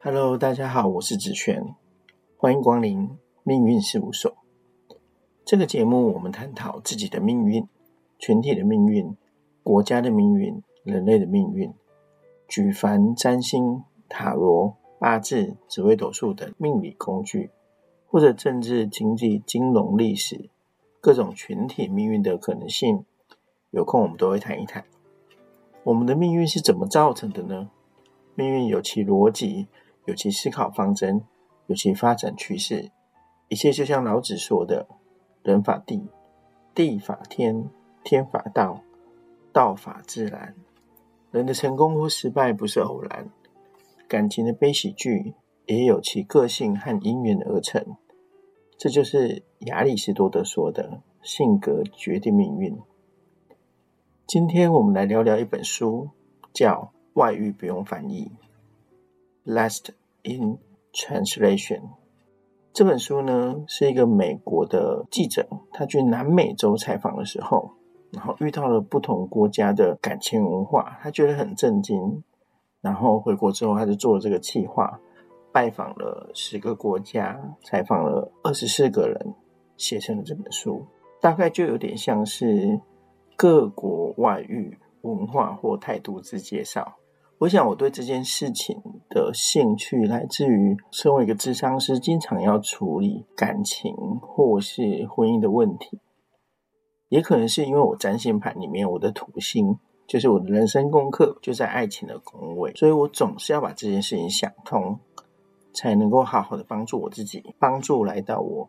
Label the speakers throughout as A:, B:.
A: Hello，大家好，我是子璇，欢迎光临命运事务所。这个节目我们探讨自己的命运、群体的命运、国家的命运、人类的命运，举凡占星、塔罗、八字、紫微斗数等命理工具，或者政治、经济、金融、历史各种群体命运的可能性，有空我们都会谈一谈。我们的命运是怎么造成的呢？命运有其逻辑。有其思考方针，有其发展趋势，一切就像老子说的：“人法地，地法天，天法道，道法自然。”人的成功或失败不是偶然，感情的悲喜剧也有其个性和因缘而成。这就是亚里士多德说的“性格决定命运”。今天我们来聊聊一本书，叫《外遇不用翻译》。Last in translation，这本书呢是一个美国的记者，他去南美洲采访的时候，然后遇到了不同国家的感情文化，他觉得很震惊。然后回国之后，他就做了这个计划，拜访了十个国家，采访了二十四个人，写成了这本书。大概就有点像是各国外遇文化或态度之介绍。我想，我对这件事情的兴趣来自于身为一个智商师，经常要处理感情或是婚姻的问题，也可能是因为我占星盘里面我的土星就是我的人生功课就在爱情的宫位，所以我总是要把这件事情想通，才能够好好的帮助我自己，帮助来到我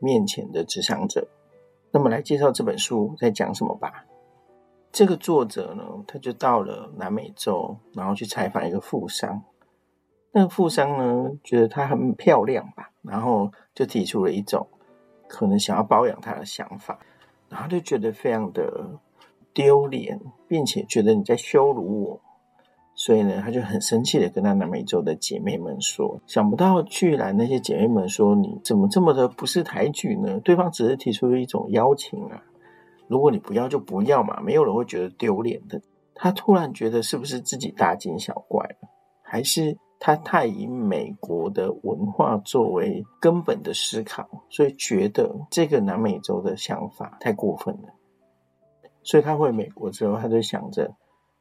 A: 面前的智商者。那么，来介绍这本书在讲什么吧。这个作者呢，他就到了南美洲，然后去采访一个富商。那个富商呢，觉得她很漂亮吧，然后就提出了一种可能想要包养她的想法，然后就觉得非常的丢脸，并且觉得你在羞辱我，所以呢，他就很生气的跟他南美洲的姐妹们说：“想不到居然那些姐妹们说你怎么这么的不识抬举呢？对方只是提出了一种邀请啊。”如果你不要就不要嘛，没有人会觉得丢脸的。他突然觉得是不是自己大惊小怪了，还是他太以美国的文化作为根本的思考，所以觉得这个南美洲的想法太过分了。所以他回美国之后，他就想着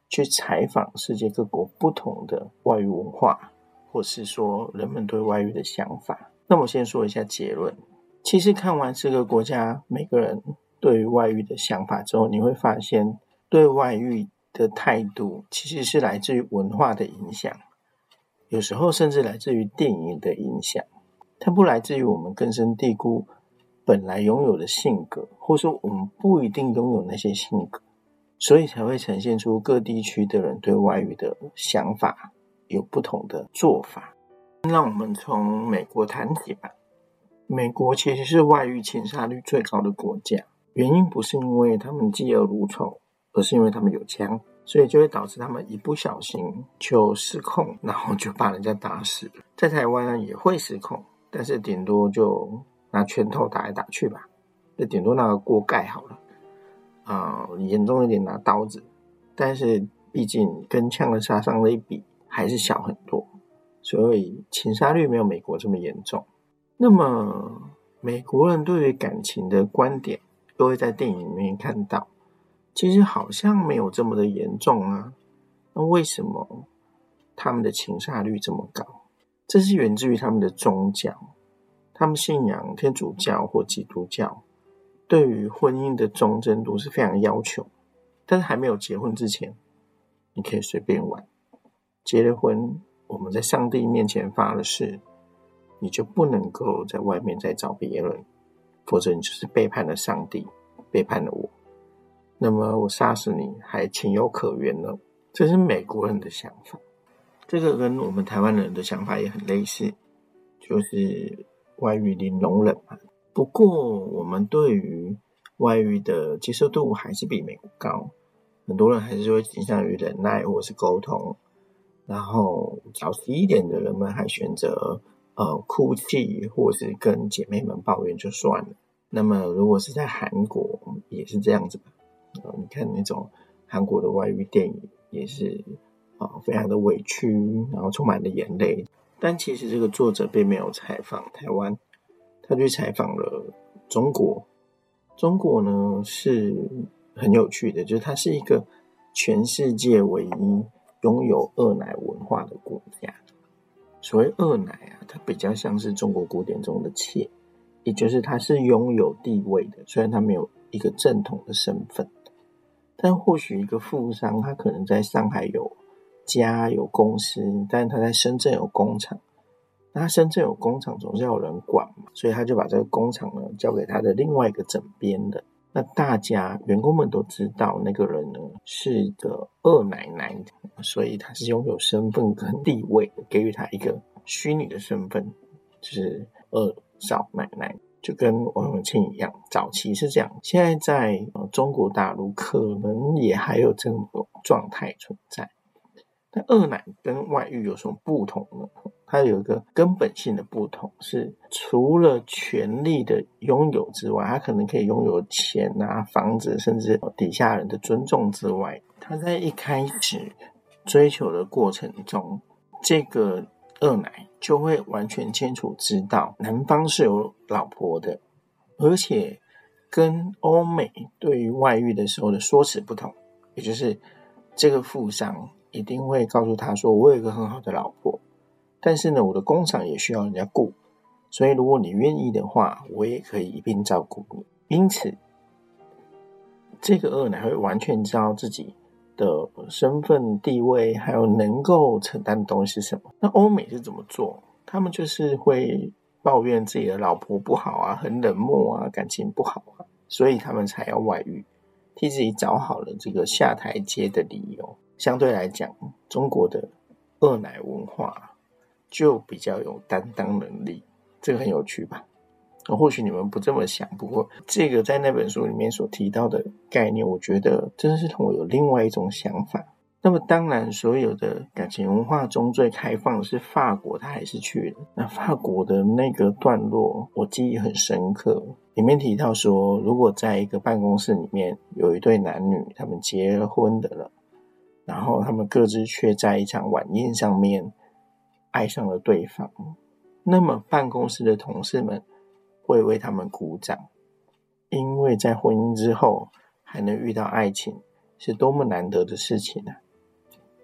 A: 去采访世界各国不同的外语文化，或是说人们对外语的想法。那我先说一下结论。其实看完这个国家每个人。对外遇的想法之后，你会发现，对外遇的态度其实是来自于文化的影响，有时候甚至来自于电影的影响，它不来自于我们根深蒂固本来拥有的性格，或者说我们不一定拥有那些性格，所以才会呈现出各地区的人对外遇的想法有不同的做法。让我们从美国谈起吧。美国其实是外遇侵杀率最高的国家。原因不是因为他们嫉恶如仇，而是因为他们有枪，所以就会导致他们一不小心就失控，然后就把人家打死。在台湾呢也会失控，但是顶多就拿拳头打来打去吧，就顶多拿个锅盖好了。啊，严重一点拿刀子，但是毕竟跟枪的杀伤力比还是小很多，所以情杀率没有美国这么严重。那么美国人对于感情的观点？都会在电影里面看到，其实好像没有这么的严重啊。那为什么他们的情杀率这么高？这是源自于他们的宗教，他们信仰天主教或基督教，对于婚姻的忠贞度是非常要求。但是还没有结婚之前，你可以随便玩；结了婚，我们在上帝面前发了誓，你就不能够在外面再找别人。否则你就是背叛了上帝，背叛了我。那么我杀死你还情有可原呢？这是美国人的想法，这个跟我们台湾人的想法也很类似，就是外遇零容忍嘛。不过我们对于外遇的接受度还是比美国高，很多人还是会倾向于忍耐或是沟通，然后早期一点的人们还选择。呃，哭泣或是跟姐妹们抱怨就算了。那么，如果是在韩国，也是这样子吧？你看那种韩国的外遇电影，也是啊，非常的委屈，然后充满了眼泪。但其实这个作者并没有采访台湾，他去采访了中国。中国呢是很有趣的，就是它是一个全世界唯一拥有二奶文化的国家。所谓二奶啊，它比较像是中国古典中的妾，也就是它是拥有地位的，虽然它没有一个正统的身份。但或许一个富商，他可能在上海有家有公司，但是他在深圳有工厂。那他深圳有工厂，总是要有人管嘛，所以他就把这个工厂呢交给他的另外一个枕边的。那大家员工们都知道，那个人呢是个二奶奶，所以他是拥有身份跟地位，给予他一个虚拟的身份，就是二少奶奶。就跟王永庆一样，早期是这样，现在在中国大陆可能也还有这种状态存在。那二奶跟外遇有什么不同呢？它有一个根本性的不同，是除了权力的拥有之外，它可能可以拥有钱啊、房子，甚至底下人的尊重之外，他在一开始追求的过程中，这个。二奶就会完全清楚知道男方是有老婆的，而且跟欧美对于外遇的时候的说辞不同，也就是这个富商一定会告诉他说：“我有一个很好的老婆，但是呢，我的工厂也需要人家雇，所以如果你愿意的话，我也可以一并照顾你。”因此，这个二奶会完全知道自己。的身份地位，还有能够承担的东西是什么？那欧美是怎么做？他们就是会抱怨自己的老婆不好啊，很冷漠啊，感情不好啊，所以他们才要外遇，替自己找好了这个下台阶的理由。相对来讲，中国的二奶文化就比较有担当能力，这个很有趣吧？或许你们不这么想，不过这个在那本书里面所提到的概念，我觉得真的是同我有另外一种想法。那么，当然，所有的感情文化中最开放的是法国，他还是去了。那法国的那个段落，我记忆很深刻。里面提到说，如果在一个办公室里面有一对男女，他们结婚的了，然后他们各自却在一场晚宴上面爱上了对方，那么办公室的同事们。会为他们鼓掌，因为在婚姻之后还能遇到爱情，是多么难得的事情啊！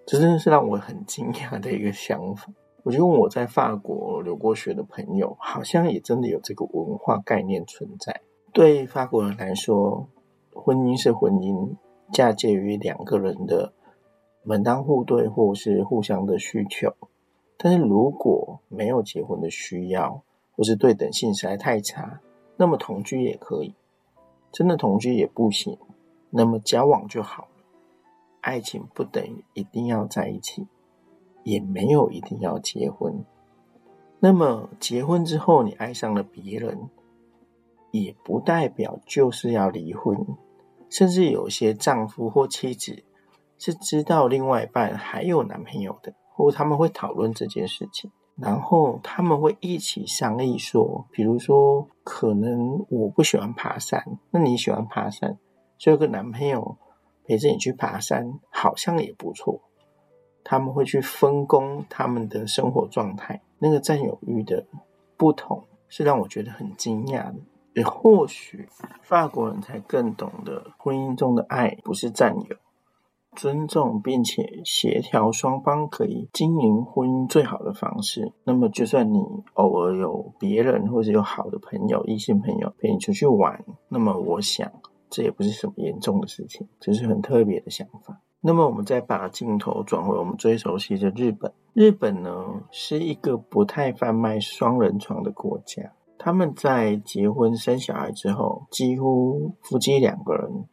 A: 这真的是让我很惊讶的一个想法。我觉得我在法国留过学的朋友，好像也真的有这个文化概念存在。对法国人来说，婚姻是婚姻，嫁接于两个人的门当户对或是互相的需求。但是如果没有结婚的需要，或是对等性实在太差，那么同居也可以；真的同居也不行，那么交往就好了。爱情不等于一定要在一起，也没有一定要结婚。那么结婚之后你爱上了别人，也不代表就是要离婚。甚至有些丈夫或妻子是知道另外一半还有男朋友的，或他们会讨论这件事情。然后他们会一起商议说，比如说，可能我不喜欢爬山，那你喜欢爬山，所有个男朋友陪着你去爬山，好像也不错。他们会去分工他们的生活状态，那个占有欲的不同，是让我觉得很惊讶的。也或许法国人才更懂得婚姻中的爱不是占有。尊重并且协调双方可以经营婚姻最好的方式。那么，就算你偶尔有别人或者有好的朋友、异性朋友陪你出去玩，那么我想这也不是什么严重的事情，这是很特别的想法。那么，我们再把镜头转回我们最熟悉的日本。日本呢，是一个不太贩卖双人床的国家。他们在结婚生小孩之后，几乎夫妻两个人。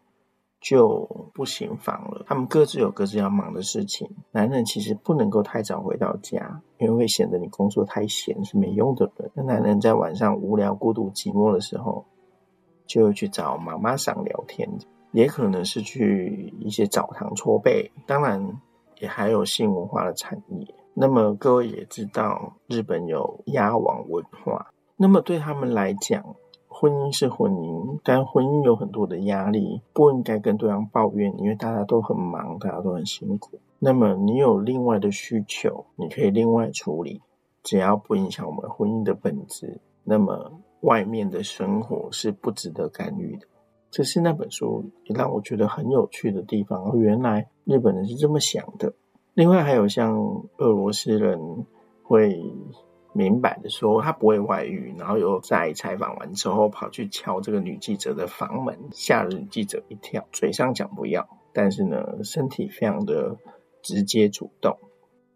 A: 就不行房了。他们各自有各自要忙的事情。男人其实不能够太早回到家，因为会显得你工作太闲是没用的人。那男人在晚上无聊、孤独、寂寞的时候，就去找妈妈桑聊天，也可能是去一些澡堂搓背。当然，也还有性文化的产业。那么各位也知道，日本有鸭王文化。那么对他们来讲，婚姻是婚姻，但婚姻有很多的压力，不应该跟对方抱怨，因为大家都很忙，大家都很辛苦。那么你有另外的需求，你可以另外处理。只要不影响我们婚姻的本质，那么外面的生活是不值得干预的。这是那本书也让我觉得很有趣的地方。原来日本人是这么想的。另外还有像俄罗斯人会明摆的说他不会外遇，然后又在采访完之后跑去敲这个女记者的房门，吓了女记者一跳。嘴上讲不要，但是呢，身体非常的直接主动。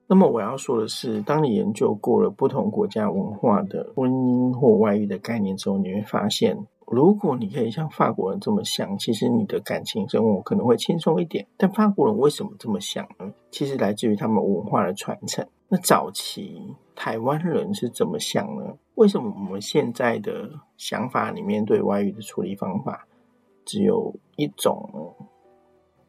A: 那么我要说的是，当你研究过了不同国家文化的婚姻或外遇的概念之后，你会发现。如果你可以像法国人这么想，其实你的感情生活可能会轻松一点。但法国人为什么这么想呢？其实来自于他们文化的传承。那早期台湾人是怎么想呢？为什么我们现在的想法里面对外语的处理方法只有一种呢？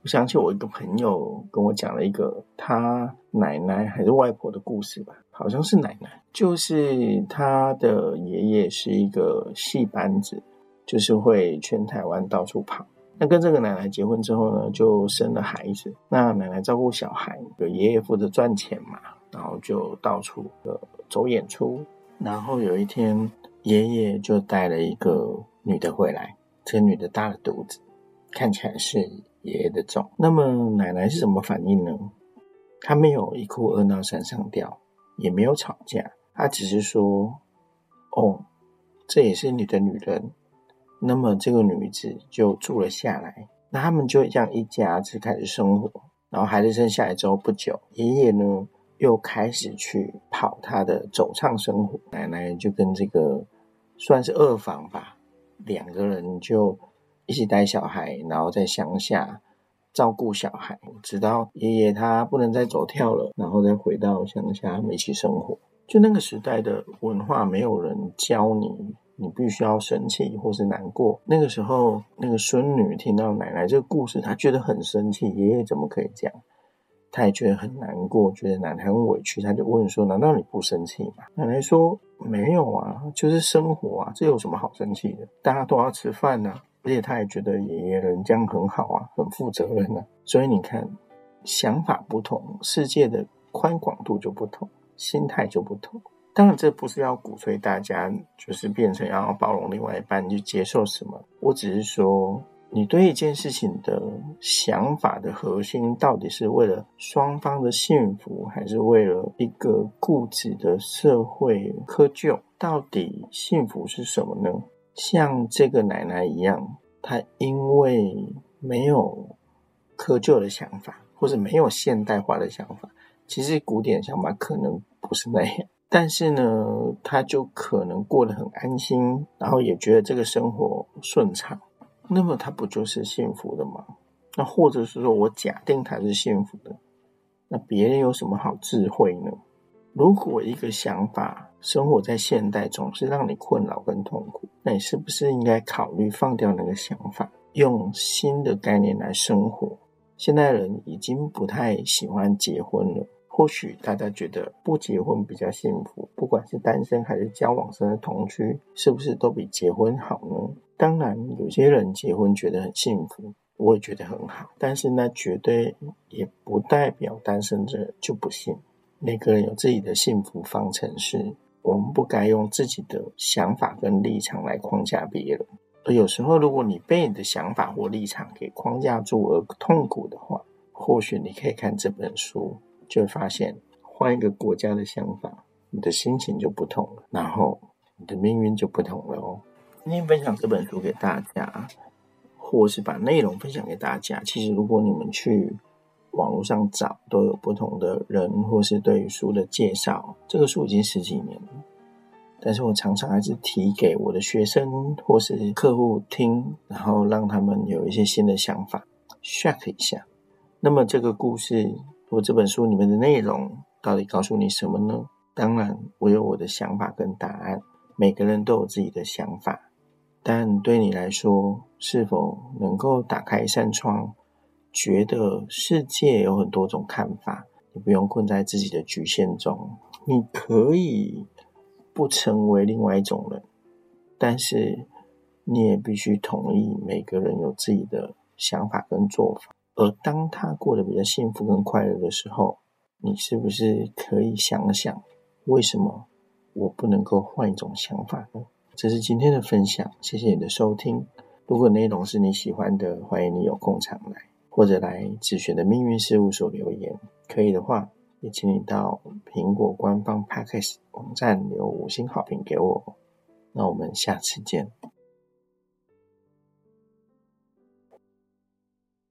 A: 我想起我一个朋友跟我讲了一个他奶奶还是外婆的故事吧，好像是奶奶，就是他的爷爷是一个戏班子。就是会全台湾到处跑。那跟这个奶奶结婚之后呢，就生了孩子。那奶奶照顾小孩，有爷爷负责赚钱嘛，然后就到处的走演出。然后有一天，爷爷就带了一个女的回来，这个女的大了肚子，看起来是爷爷的种。那么奶奶是什么反应呢？她没有一哭二闹三上吊，也没有吵架，她只是说：“哦，这也是你的女人。”那么这个女子就住了下来，那他们就这样一家子开始生活。然后孩子生下来之后不久，爷爷呢又开始去跑他的走唱生活，奶奶就跟这个算是二房吧，两个人就一起带小孩，然后在乡下照顾小孩，直到爷爷他不能再走跳了，然后再回到乡下一起生活。就那个时代的文化，没有人教你。你必须要生气或是难过。那个时候，那个孙女听到奶奶这个故事，她觉得很生气。爷爷怎么可以这样？她也觉得很难过，觉得奶奶很委屈。她就问说：“难道你不生气吗？”奶奶说：“没有啊，就是生活啊，这有什么好生气的？大家都要吃饭呢。而且她也觉得爷爷人这样很好啊，很负责任呢。所以你看，想法不同，世界的宽广度就不同，心态就不同。”当然，这不是要鼓吹大家就是变成要包容另外一半去接受什么。我只是说，你对一件事情的想法的核心，到底是为了双方的幸福，还是为了一个固执的社会窠臼？到底幸福是什么呢？像这个奶奶一样，她因为没有窠臼的想法，或者没有现代化的想法，其实古典想法可能不是那样。但是呢，他就可能过得很安心，然后也觉得这个生活顺畅，那么他不就是幸福的吗？那或者是说我假定他是幸福的，那别人有什么好智慧呢？如果一个想法生活在现代总是让你困扰跟痛苦，那你是不是应该考虑放掉那个想法，用新的概念来生活？现代人已经不太喜欢结婚了。或许大家觉得不结婚比较幸福，不管是单身还是交往生的同居，是不是都比结婚好呢？当然，有些人结婚觉得很幸福，我也觉得很好，但是那绝对也不代表单身者就不幸。每个人有自己的幸福方程式，我们不该用自己的想法跟立场来框架别人。而有时候，如果你被你的想法或立场给框架住而痛苦的话，或许你可以看这本书。就会发现，换一个国家的想法，你的心情就不同了，然后你的命运就不同了哦。今天分享这本书给大家，或是把内容分享给大家。其实，如果你们去网络上找，都有不同的人或是对于书的介绍。这个书已经十几年了，但是我常常还是提给我的学生或是客户听，然后让他们有一些新的想法，shock 一下。那么这个故事。我这本书里面的内容到底告诉你什么呢？当然，我有我的想法跟答案。每个人都有自己的想法，但对你来说，是否能够打开一扇窗，觉得世界有很多种看法？你不用困在自己的局限中，你可以不成为另外一种人，但是你也必须同意每个人有自己的想法跟做法。而当他过得比较幸福跟快乐的时候，你是不是可以想想，为什么我不能够换一种想法呢？这是今天的分享，谢谢你的收听。如果内容是你喜欢的，欢迎你有空常来，或者来子璇的命运事务所留言。可以的话，也请你到苹果官方 Podcast 网站留五星好评给我。那我们下次见。